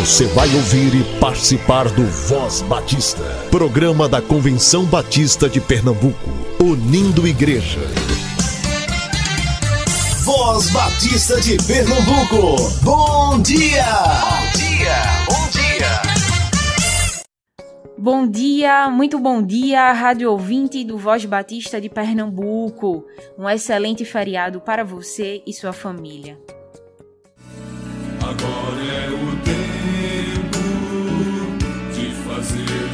Você vai ouvir e participar do Voz Batista, programa da Convenção Batista de Pernambuco, unindo igreja. Voz Batista de Pernambuco, bom dia! Bom dia, bom dia! Bom dia, muito bom dia, rádio ouvinte do Voz Batista de Pernambuco. Um excelente feriado para você e sua família. Agora é o tempo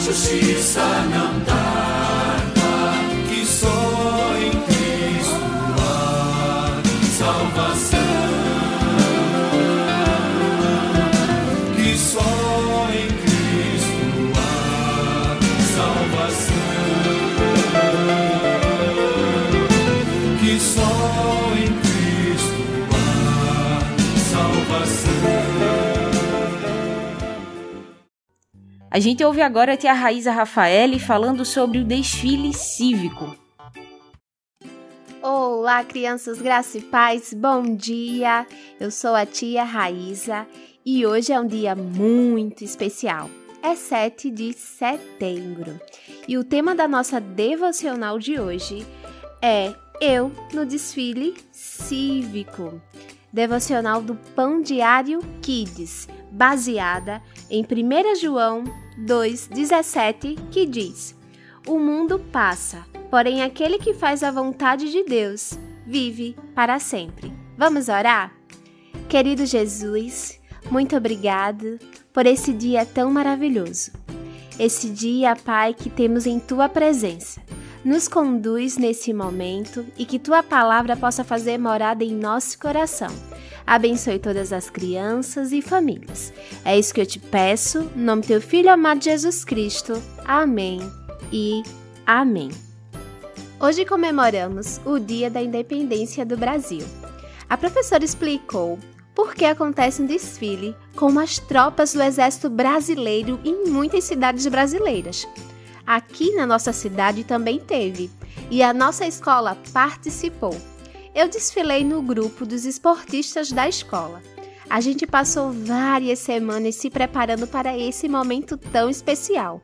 Justiça não tarda, que só em Cristo há salvação, que só em Cristo há salvação, que só em Cristo há salvação. A gente ouve agora a tia Raíza Rafaeli falando sobre o desfile cívico. Olá, crianças graça e paz, bom dia! Eu sou a tia Raíza e hoje é um dia muito especial. É 7 de setembro e o tema da nossa devocional de hoje é Eu no desfile cívico. Devocional do Pão Diário Kids, baseada em 1 João 2,17, que diz: O mundo passa, porém aquele que faz a vontade de Deus vive para sempre. Vamos orar? Querido Jesus, muito obrigado por esse dia tão maravilhoso. Esse dia, Pai, que temos em tua presença. Nos conduz nesse momento e que tua palavra possa fazer morada em nosso coração. Abençoe todas as crianças e famílias. É isso que eu te peço, no nome do teu filho amado Jesus Cristo. Amém e amém. Hoje comemoramos o Dia da Independência do Brasil. A professora explicou por que acontece um desfile com as tropas do Exército Brasileiro em muitas cidades brasileiras. Aqui na nossa cidade também teve, e a nossa escola participou. Eu desfilei no grupo dos esportistas da escola. A gente passou várias semanas se preparando para esse momento tão especial.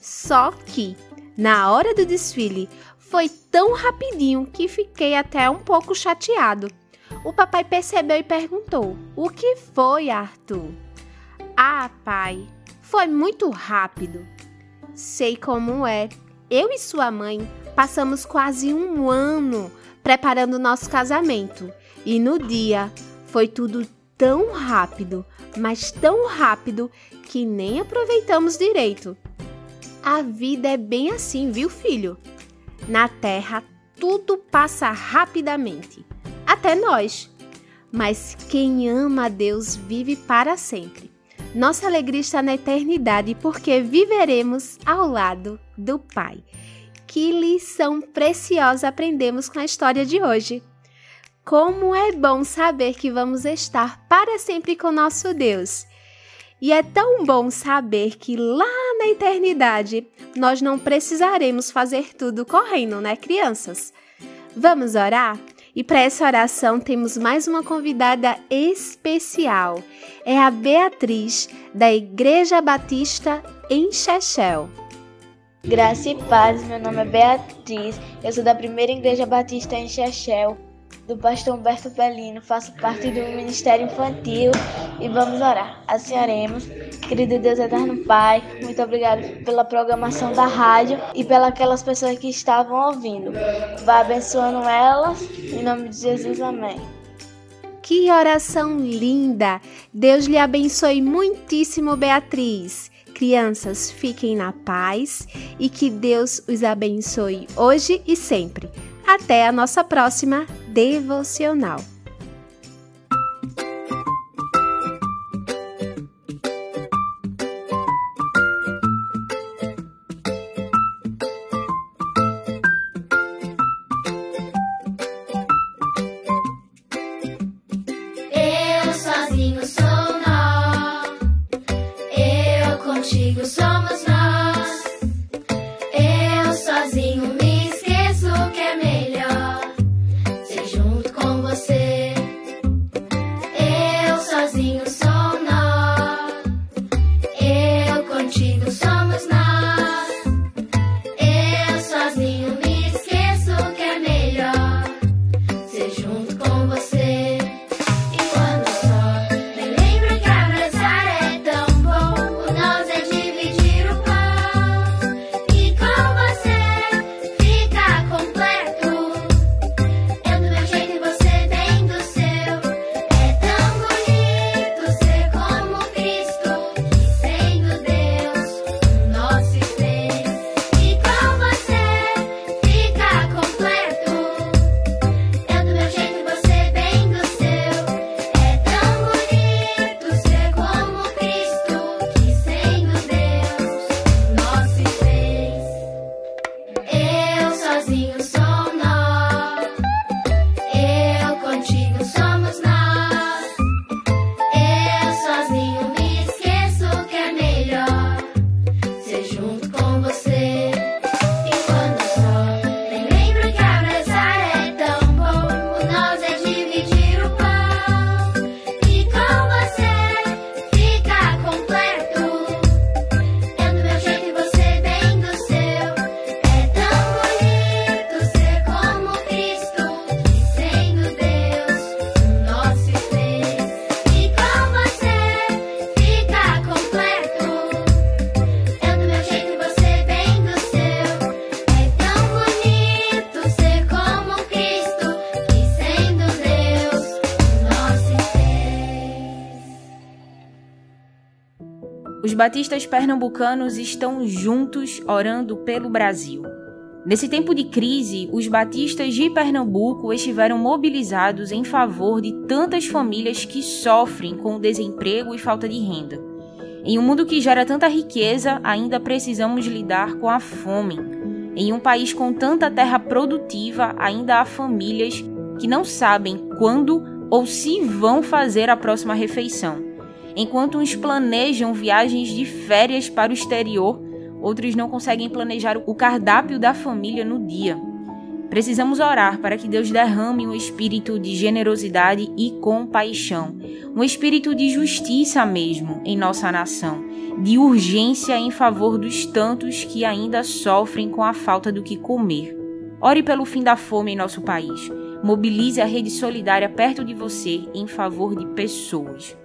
Só que, na hora do desfile, foi tão rapidinho que fiquei até um pouco chateado. O papai percebeu e perguntou: O que foi, Arthur? Ah, pai, foi muito rápido. Sei como é. Eu e sua mãe passamos quase um ano preparando nosso casamento e no dia foi tudo tão rápido, mas tão rápido que nem aproveitamos direito. A vida é bem assim, viu, filho? Na terra tudo passa rapidamente, até nós. Mas quem ama a Deus vive para sempre. Nossa alegria está na eternidade porque viveremos ao lado do Pai. Que lição preciosa aprendemos com a história de hoje. Como é bom saber que vamos estar para sempre com nosso Deus. E é tão bom saber que lá na eternidade nós não precisaremos fazer tudo correndo, né, crianças? Vamos orar? E para essa oração temos mais uma convidada especial. É a Beatriz, da Igreja Batista em Chechel. Graça e paz, meu nome é Beatriz, eu sou da primeira Igreja Batista em Chechel. Do pastor Humberto Pelino, faço parte do Ministério Infantil e vamos orar. Assim oremos. Querido Deus Eterno Pai, muito obrigado pela programação da rádio e pelas aquelas pessoas que estavam ouvindo. Vá abençoando elas, em nome de Jesus, amém. Que oração linda! Deus lhe abençoe muitíssimo, Beatriz. Crianças, fiquem na paz e que Deus os abençoe hoje e sempre. Até a nossa próxima devocional. Os batistas pernambucanos estão juntos orando pelo Brasil. Nesse tempo de crise, os batistas de Pernambuco estiveram mobilizados em favor de tantas famílias que sofrem com o desemprego e falta de renda. Em um mundo que gera tanta riqueza, ainda precisamos lidar com a fome. Em um país com tanta terra produtiva, ainda há famílias que não sabem quando ou se vão fazer a próxima refeição. Enquanto uns planejam viagens de férias para o exterior, outros não conseguem planejar o cardápio da família no dia. Precisamos orar para que Deus derrame um espírito de generosidade e compaixão, um espírito de justiça mesmo em nossa nação, de urgência em favor dos tantos que ainda sofrem com a falta do que comer. Ore pelo fim da fome em nosso país. Mobilize a rede solidária perto de você em favor de pessoas.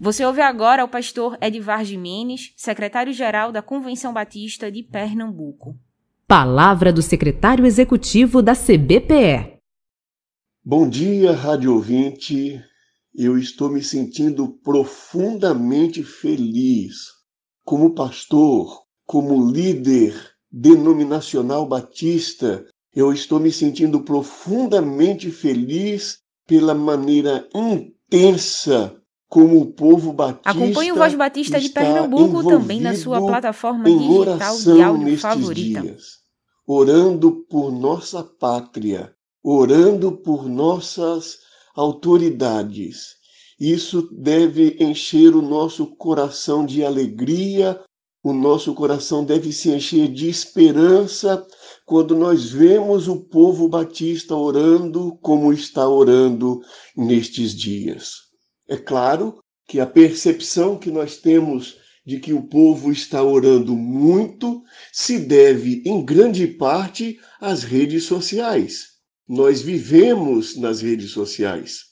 Você ouve agora o pastor Edivar Jimenez, secretário-geral da Convenção Batista de Pernambuco. Palavra do secretário executivo da CBPE. Bom dia, rádio ouvinte. Eu estou me sentindo profundamente feliz como pastor, como líder denominacional batista. Eu estou me sentindo profundamente feliz pela maneira intensa como o povo batista Acompanhe o Voz Batista de Pernambuco também na sua plataforma digital de áudio favorita. dias, orando por nossa pátria, orando por nossas autoridades. Isso deve encher o nosso coração de alegria, o nosso coração deve se encher de esperança quando nós vemos o povo batista orando como está orando nestes dias. É claro que a percepção que nós temos de que o povo está orando muito se deve, em grande parte, às redes sociais. Nós vivemos nas redes sociais.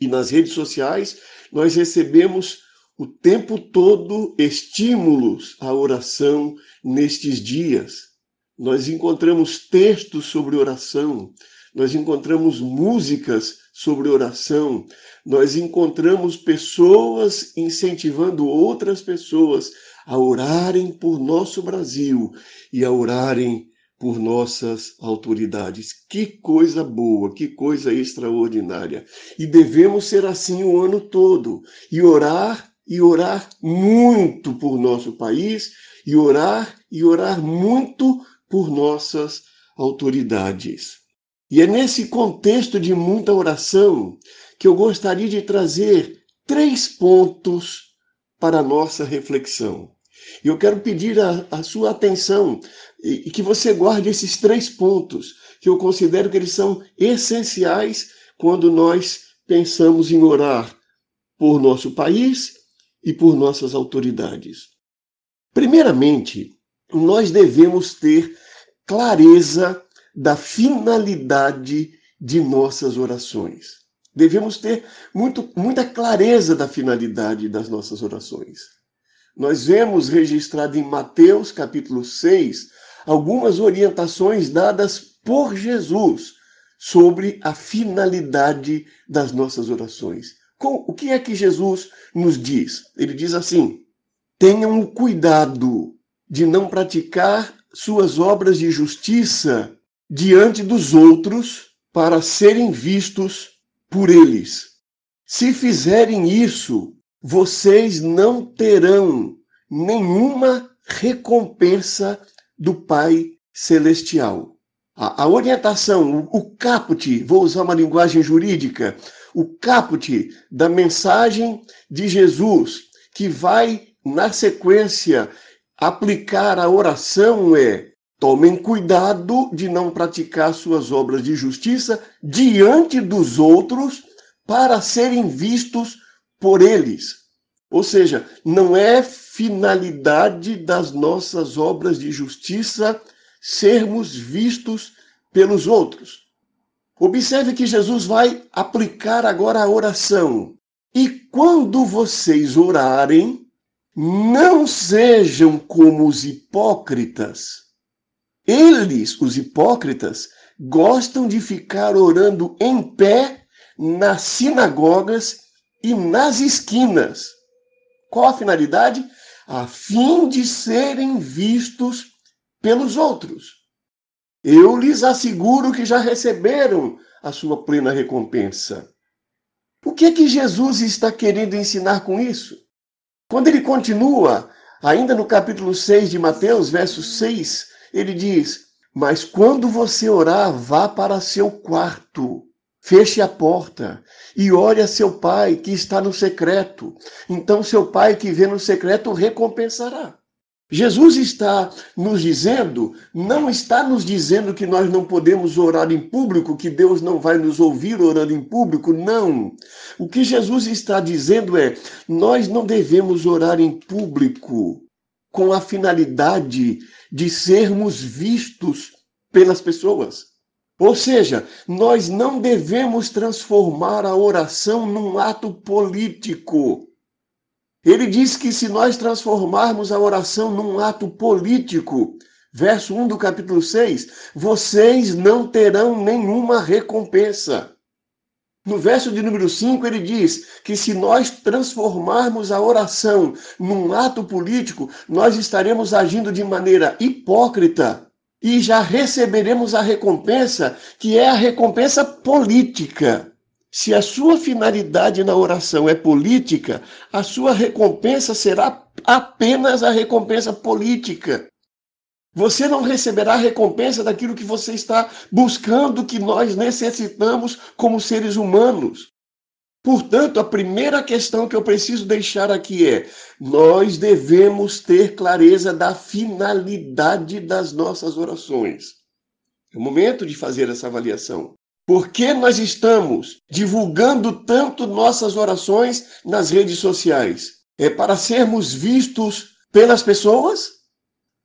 E nas redes sociais nós recebemos o tempo todo estímulos à oração nestes dias. Nós encontramos textos sobre oração, nós encontramos músicas sobre oração, nós encontramos pessoas incentivando outras pessoas a orarem por nosso Brasil e a orarem por nossas autoridades. Que coisa boa, que coisa extraordinária. E devemos ser assim o ano todo e orar e orar muito por nosso país e orar e orar muito por nossas autoridades. E é nesse contexto de muita oração que eu gostaria de trazer três pontos para a nossa reflexão. E eu quero pedir a, a sua atenção e, e que você guarde esses três pontos, que eu considero que eles são essenciais quando nós pensamos em orar por nosso país e por nossas autoridades. Primeiramente, nós devemos ter clareza da finalidade de nossas orações. Devemos ter muito, muita clareza da finalidade das nossas orações. Nós vemos registrado em Mateus capítulo 6 algumas orientações dadas por Jesus sobre a finalidade das nossas orações. Com, o que é que Jesus nos diz? Ele diz assim: tenham cuidado de não praticar suas obras de justiça diante dos outros para serem vistos por eles. Se fizerem isso, vocês não terão nenhuma recompensa do Pai Celestial. A, a orientação, o, o caput, vou usar uma linguagem jurídica, o caput da mensagem de Jesus, que vai, na sequência, aplicar a oração é: tomem cuidado de não praticar suas obras de justiça diante dos outros para serem vistos por eles. Ou seja, não é finalidade das nossas obras de justiça sermos vistos pelos outros. Observe que Jesus vai aplicar agora a oração. E quando vocês orarem, não sejam como os hipócritas. Eles, os hipócritas, gostam de ficar orando em pé nas sinagogas e nas esquinas. Qual a finalidade? A fim de serem vistos pelos outros. Eu lhes asseguro que já receberam a sua plena recompensa. O que é que Jesus está querendo ensinar com isso? Quando ele continua, ainda no capítulo 6 de Mateus, verso 6, ele diz: Mas quando você orar, vá para seu quarto Feche a porta e ore a seu pai que está no secreto. Então, seu pai que vê no secreto recompensará. Jesus está nos dizendo, não está nos dizendo que nós não podemos orar em público, que Deus não vai nos ouvir orando em público, não. O que Jesus está dizendo é: nós não devemos orar em público com a finalidade de sermos vistos pelas pessoas. Ou seja, nós não devemos transformar a oração num ato político. Ele diz que se nós transformarmos a oração num ato político, verso 1 do capítulo 6, vocês não terão nenhuma recompensa. No verso de número 5, ele diz que se nós transformarmos a oração num ato político, nós estaremos agindo de maneira hipócrita e já receberemos a recompensa, que é a recompensa política. Se a sua finalidade na oração é política, a sua recompensa será apenas a recompensa política. Você não receberá recompensa daquilo que você está buscando, que nós necessitamos como seres humanos. Portanto, a primeira questão que eu preciso deixar aqui é: nós devemos ter clareza da finalidade das nossas orações. É o momento de fazer essa avaliação. Por que nós estamos divulgando tanto nossas orações nas redes sociais? É para sermos vistos pelas pessoas?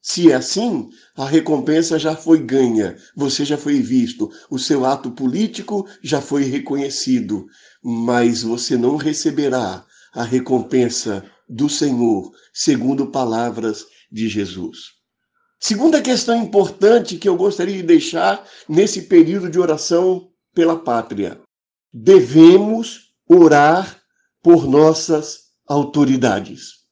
Se é assim, a recompensa já foi ganha, você já foi visto, o seu ato político já foi reconhecido, mas você não receberá a recompensa do Senhor, segundo palavras de Jesus. Segunda questão importante que eu gostaria de deixar nesse período de oração pela pátria. Devemos orar por nossas autoridades.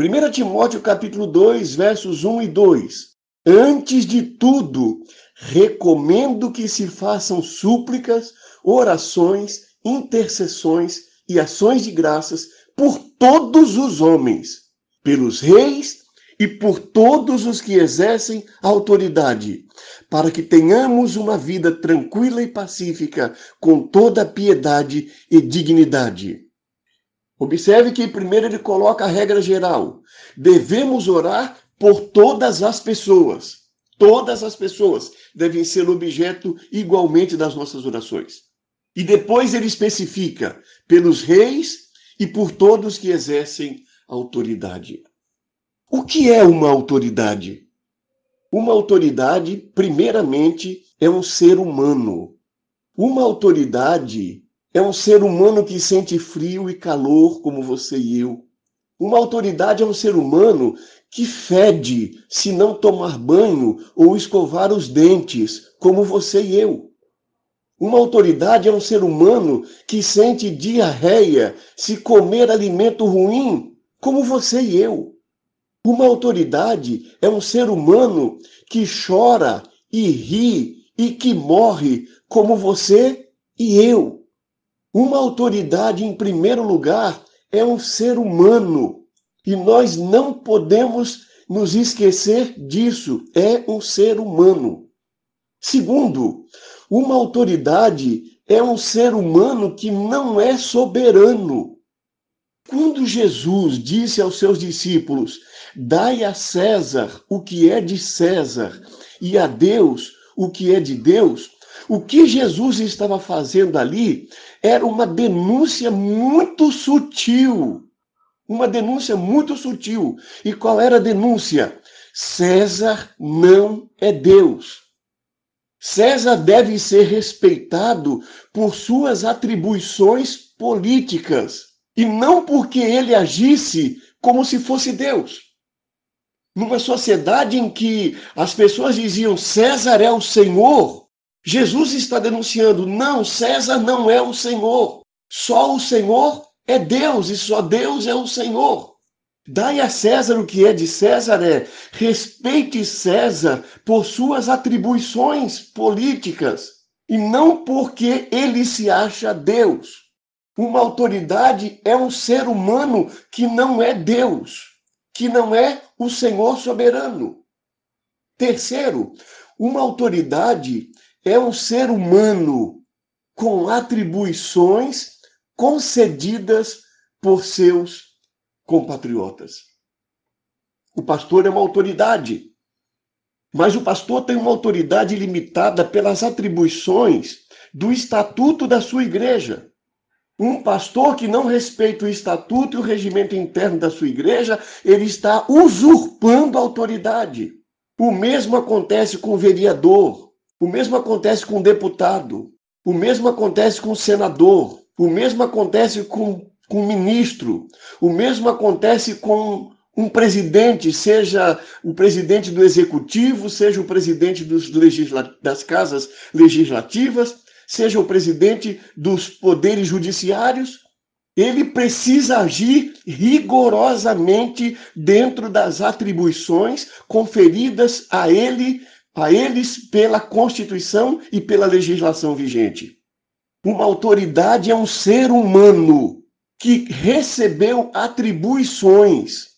1 Timóteo capítulo 2, versos 1 e 2. Antes de tudo, recomendo que se façam súplicas, orações, intercessões e ações de graças por todos os homens, pelos reis e por todos os que exercem autoridade, para que tenhamos uma vida tranquila e pacífica, com toda piedade e dignidade. Observe que primeiro ele coloca a regra geral. Devemos orar por todas as pessoas. Todas as pessoas devem ser objeto igualmente das nossas orações. E depois ele especifica pelos reis e por todos que exercem autoridade. O que é uma autoridade? Uma autoridade, primeiramente, é um ser humano. Uma autoridade é um ser humano que sente frio e calor, como você e eu. Uma autoridade é um ser humano que fede se não tomar banho ou escovar os dentes, como você e eu. Uma autoridade é um ser humano que sente diarreia se comer alimento ruim, como você e eu. Uma autoridade é um ser humano que chora e ri e que morre, como você e eu. Uma autoridade, em primeiro lugar, é um ser humano. E nós não podemos nos esquecer disso. É um ser humano. Segundo, uma autoridade é um ser humano que não é soberano. Quando Jesus disse aos seus discípulos: Dai a César o que é de César e a Deus o que é de Deus, o que Jesus estava fazendo ali era uma denúncia muito sutil. Uma denúncia muito sutil. E qual era a denúncia? César não é Deus. César deve ser respeitado por suas atribuições políticas e não porque ele agisse como se fosse Deus. Numa sociedade em que as pessoas diziam César é o Senhor, Jesus está denunciando: não, César não é o Senhor. Só o Senhor é Deus e só Deus é o Senhor. Dai a César o que é de César é respeite César por suas atribuições políticas e não porque ele se acha Deus. Uma autoridade é um ser humano que não é Deus, que não é o Senhor soberano. Terceiro, uma autoridade é um ser humano com atribuições concedidas por seus compatriotas. O pastor é uma autoridade, mas o pastor tem uma autoridade limitada pelas atribuições do estatuto da sua igreja. Um pastor que não respeita o estatuto e o regimento interno da sua igreja, ele está usurpando a autoridade. O mesmo acontece com o vereador, o mesmo acontece com o deputado, o mesmo acontece com o senador, o mesmo acontece com, com o ministro, o mesmo acontece com um presidente, seja o presidente do executivo, seja o presidente dos legisla das casas legislativas, seja o presidente dos poderes judiciários, ele precisa agir rigorosamente dentro das atribuições conferidas a ele a eles pela Constituição e pela legislação vigente. Uma autoridade é um ser humano que recebeu atribuições,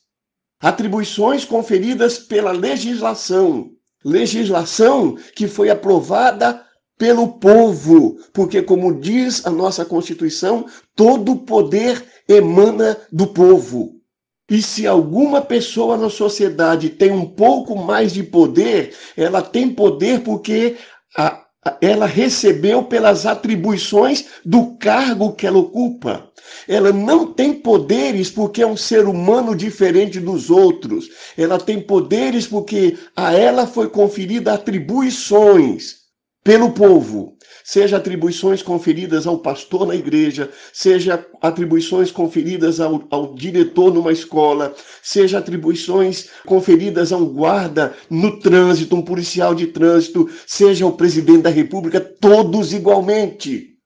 atribuições conferidas pela legislação, legislação que foi aprovada pelo povo, porque, como diz a nossa Constituição, todo poder emana do povo. E se alguma pessoa na sociedade tem um pouco mais de poder, ela tem poder porque a, ela recebeu pelas atribuições do cargo que ela ocupa. Ela não tem poderes porque é um ser humano diferente dos outros. Ela tem poderes porque a ela foi conferida atribuições pelo povo seja atribuições conferidas ao pastor na igreja, seja atribuições conferidas ao, ao diretor numa escola, seja atribuições conferidas a um guarda no trânsito, um policial de trânsito, seja o presidente da república, todos igualmente.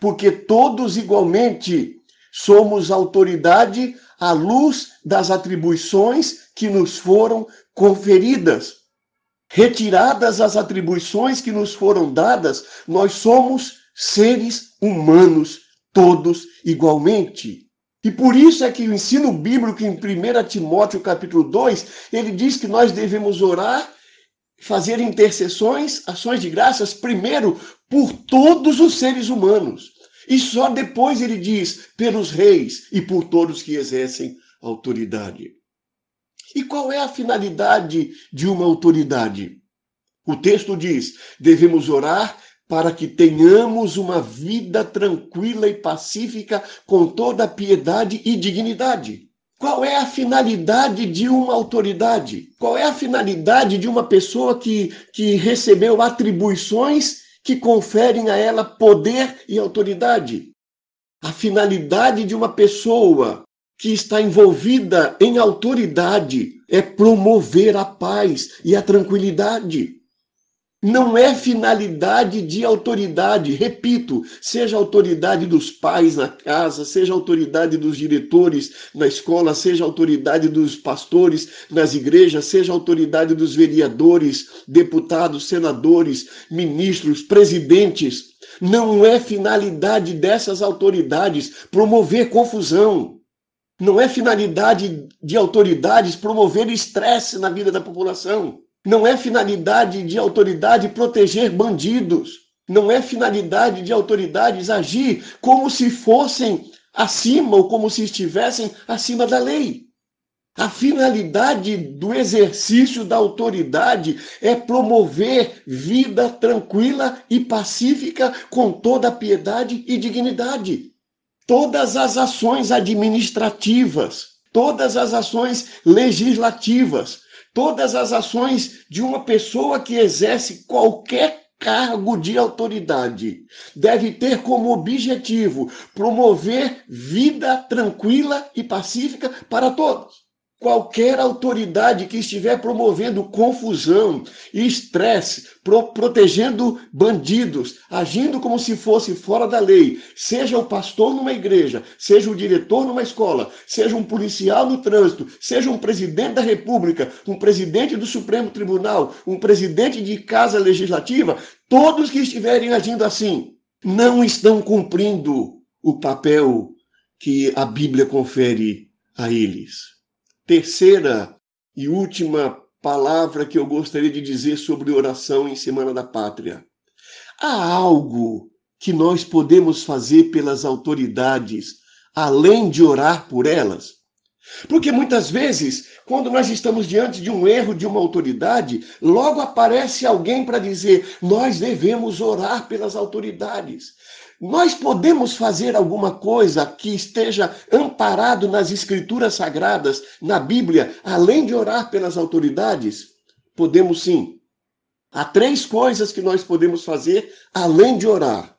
Porque todos igualmente somos autoridade à luz das atribuições que nos foram conferidas. Retiradas as atribuições que nos foram dadas, nós somos seres humanos, todos igualmente. E por isso é que o ensino bíblico em 1 Timóteo capítulo 2, ele diz que nós devemos orar, fazer intercessões, ações de graças, primeiro por todos os seres humanos. E só depois ele diz pelos reis e por todos que exercem autoridade. E qual é a finalidade de uma autoridade? O texto diz: devemos orar para que tenhamos uma vida tranquila e pacífica com toda piedade e dignidade. Qual é a finalidade de uma autoridade? Qual é a finalidade de uma pessoa que, que recebeu atribuições que conferem a ela poder e autoridade? A finalidade de uma pessoa que está envolvida em autoridade é promover a paz e a tranquilidade. Não é finalidade de autoridade, repito, seja autoridade dos pais na casa, seja autoridade dos diretores na escola, seja autoridade dos pastores nas igrejas, seja autoridade dos vereadores, deputados, senadores, ministros, presidentes. Não é finalidade dessas autoridades promover confusão. Não é finalidade de autoridades promover estresse na vida da população. Não é finalidade de autoridade proteger bandidos. Não é finalidade de autoridades agir como se fossem acima ou como se estivessem acima da lei. A finalidade do exercício da autoridade é promover vida tranquila e pacífica com toda piedade e dignidade todas as ações administrativas, todas as ações legislativas, todas as ações de uma pessoa que exerce qualquer cargo de autoridade deve ter como objetivo promover vida tranquila e pacífica para todos. Qualquer autoridade que estiver promovendo confusão e estresse, pro protegendo bandidos, agindo como se fosse fora da lei, seja o pastor numa igreja, seja o diretor numa escola, seja um policial no trânsito, seja um presidente da República, um presidente do Supremo Tribunal, um presidente de casa legislativa, todos que estiverem agindo assim não estão cumprindo o papel que a Bíblia confere a eles. Terceira e última palavra que eu gostaria de dizer sobre oração em Semana da Pátria. Há algo que nós podemos fazer pelas autoridades, além de orar por elas? Porque muitas vezes, quando nós estamos diante de um erro de uma autoridade, logo aparece alguém para dizer: nós devemos orar pelas autoridades. Nós podemos fazer alguma coisa que esteja amparado nas escrituras sagradas, na Bíblia, além de orar pelas autoridades? Podemos sim. Há três coisas que nós podemos fazer além de orar.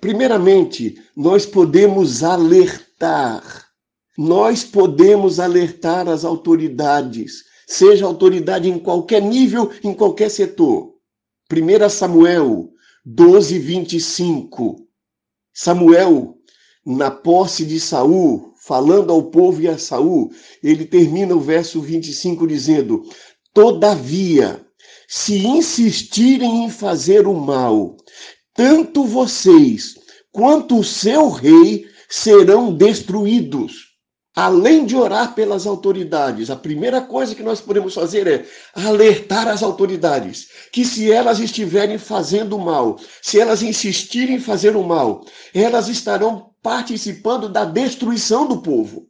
Primeiramente, nós podemos alertar. Nós podemos alertar as autoridades, seja autoridade em qualquer nível, em qualquer setor. 1 Samuel 12, 25. Samuel, na posse de Saul, falando ao povo e a Saul, ele termina o verso 25 dizendo: Todavia, se insistirem em fazer o mal, tanto vocês quanto o seu rei serão destruídos além de orar pelas autoridades, a primeira coisa que nós podemos fazer é alertar as autoridades que se elas estiverem fazendo mal, se elas insistirem em fazer o mal, elas estarão participando da destruição do povo.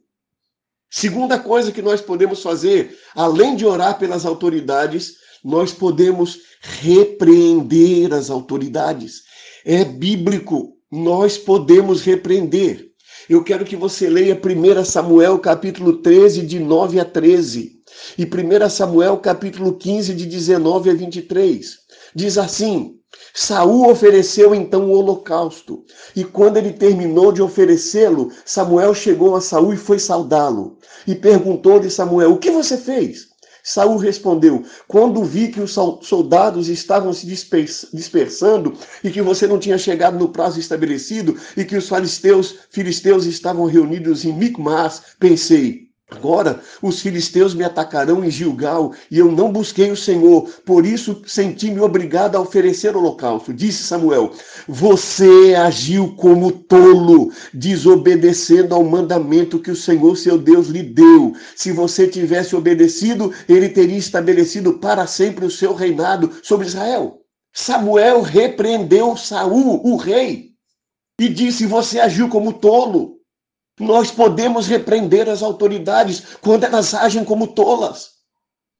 Segunda coisa que nós podemos fazer, além de orar pelas autoridades, nós podemos repreender as autoridades. É bíblico, nós podemos repreender. Eu quero que você leia 1 Samuel capítulo 13, de 9 a 13, e 1 Samuel capítulo 15, de 19 a 23. Diz assim: Saul ofereceu então o holocausto, e quando ele terminou de oferecê-lo, Samuel chegou a Saul e foi saudá-lo. E perguntou-lhe Samuel: "O que você fez?" Saul respondeu: Quando vi que os soldados estavam se dispersando e que você não tinha chegado no prazo estabelecido e que os filisteus, filisteus estavam reunidos em Micmas, pensei: Agora os filisteus me atacarão em Gilgal, e eu não busquei o Senhor, por isso senti-me obrigado a oferecer holocausto. Disse Samuel: Você agiu como tolo, desobedecendo ao mandamento que o Senhor seu Deus lhe deu. Se você tivesse obedecido, ele teria estabelecido para sempre o seu reinado sobre Israel. Samuel repreendeu Saul, o rei, e disse: Você agiu como tolo. Nós podemos repreender as autoridades quando elas agem como tolas.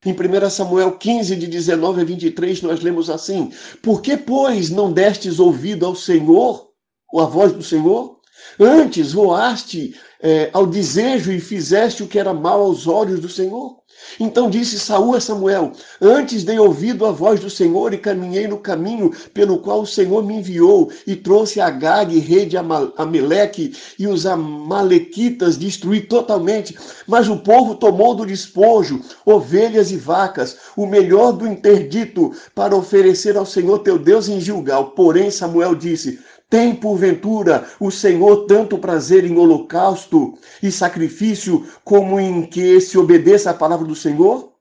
Em 1 Samuel 15, de 19 a 23, nós lemos assim: Por que, pois, não destes ouvido ao Senhor, ou à voz do Senhor? Antes voaste é, ao desejo e fizeste o que era mal aos olhos do Senhor? Então disse Saul a Samuel: Antes dei ouvido à voz do Senhor e caminhei no caminho pelo qual o Senhor me enviou e trouxe Agag, rei de Amaleque, e os amalequitas destruí totalmente. Mas o povo tomou do despojo ovelhas e vacas, o melhor do interdito, para oferecer ao Senhor teu Deus em Gilgal. Porém Samuel disse: tem, porventura, o Senhor tanto prazer em holocausto e sacrifício, como em que se obedeça à palavra do Senhor?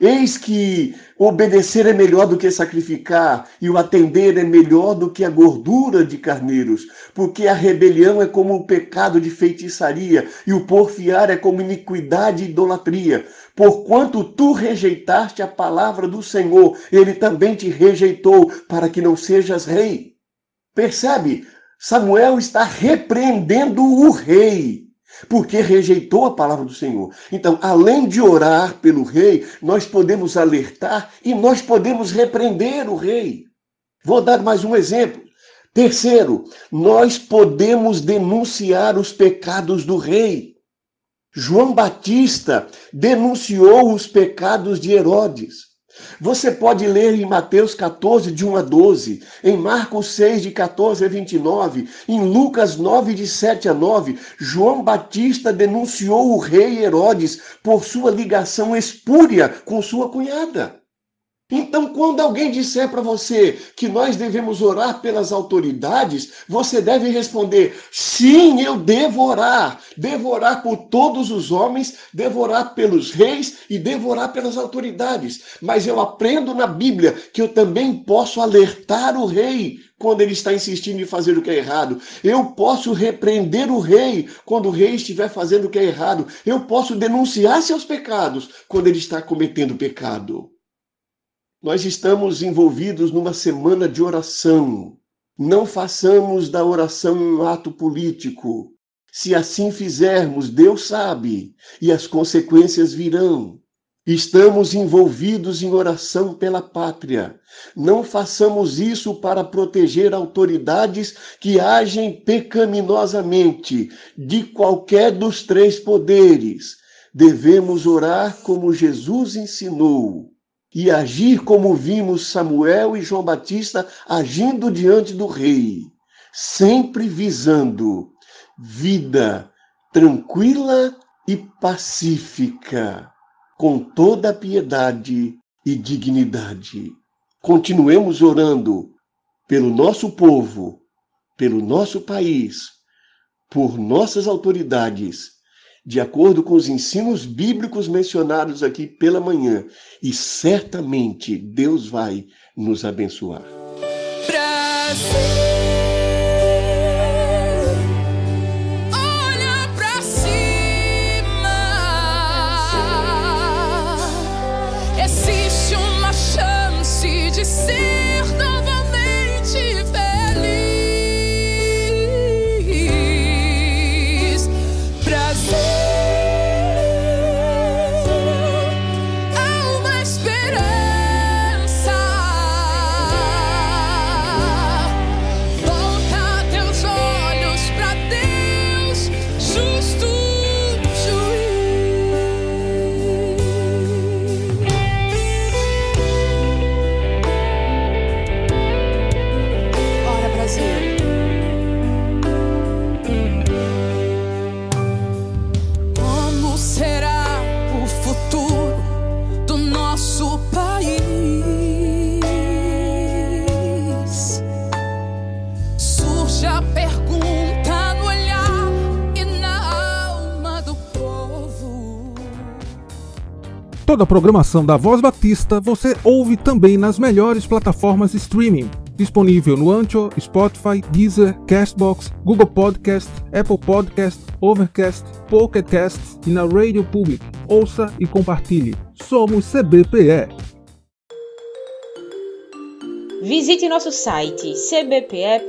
Eis que obedecer é melhor do que sacrificar, e o atender é melhor do que a gordura de carneiros, porque a rebelião é como o pecado de feitiçaria, e o porfiar é como iniquidade e idolatria. Porquanto tu rejeitaste a palavra do Senhor, ele também te rejeitou, para que não sejas rei. Percebe? Samuel está repreendendo o rei, porque rejeitou a palavra do Senhor. Então, além de orar pelo rei, nós podemos alertar e nós podemos repreender o rei. Vou dar mais um exemplo. Terceiro, nós podemos denunciar os pecados do rei. João Batista denunciou os pecados de Herodes. Você pode ler em Mateus 14, de 1 a 12, em Marcos 6, de 14 a 29, em Lucas 9, de 7 a 9. João Batista denunciou o rei Herodes por sua ligação espúria com sua cunhada. Então, quando alguém disser para você que nós devemos orar pelas autoridades, você deve responder: sim, eu devo orar. Devo orar por todos os homens, devo orar pelos reis e devo orar pelas autoridades. Mas eu aprendo na Bíblia que eu também posso alertar o rei quando ele está insistindo em fazer o que é errado. Eu posso repreender o rei quando o rei estiver fazendo o que é errado. Eu posso denunciar seus pecados quando ele está cometendo pecado. Nós estamos envolvidos numa semana de oração. Não façamos da oração um ato político. Se assim fizermos, Deus sabe e as consequências virão. Estamos envolvidos em oração pela pátria. Não façamos isso para proteger autoridades que agem pecaminosamente de qualquer dos três poderes. Devemos orar como Jesus ensinou e agir como vimos Samuel e João Batista agindo diante do rei, sempre visando vida tranquila e pacífica, com toda piedade e dignidade. Continuemos orando pelo nosso povo, pelo nosso país, por nossas autoridades de acordo com os ensinos bíblicos mencionados aqui pela manhã, e certamente Deus vai nos abençoar. Toda a programação da Voz Batista você ouve também nas melhores plataformas de streaming. Disponível no Ancho, Spotify, Deezer, Castbox, Google Podcast, Apple Podcast, Overcast, Pocket Cast e na Radio Public. Ouça e compartilhe. Somos CBPE. Visite nosso site cbpe.org.br.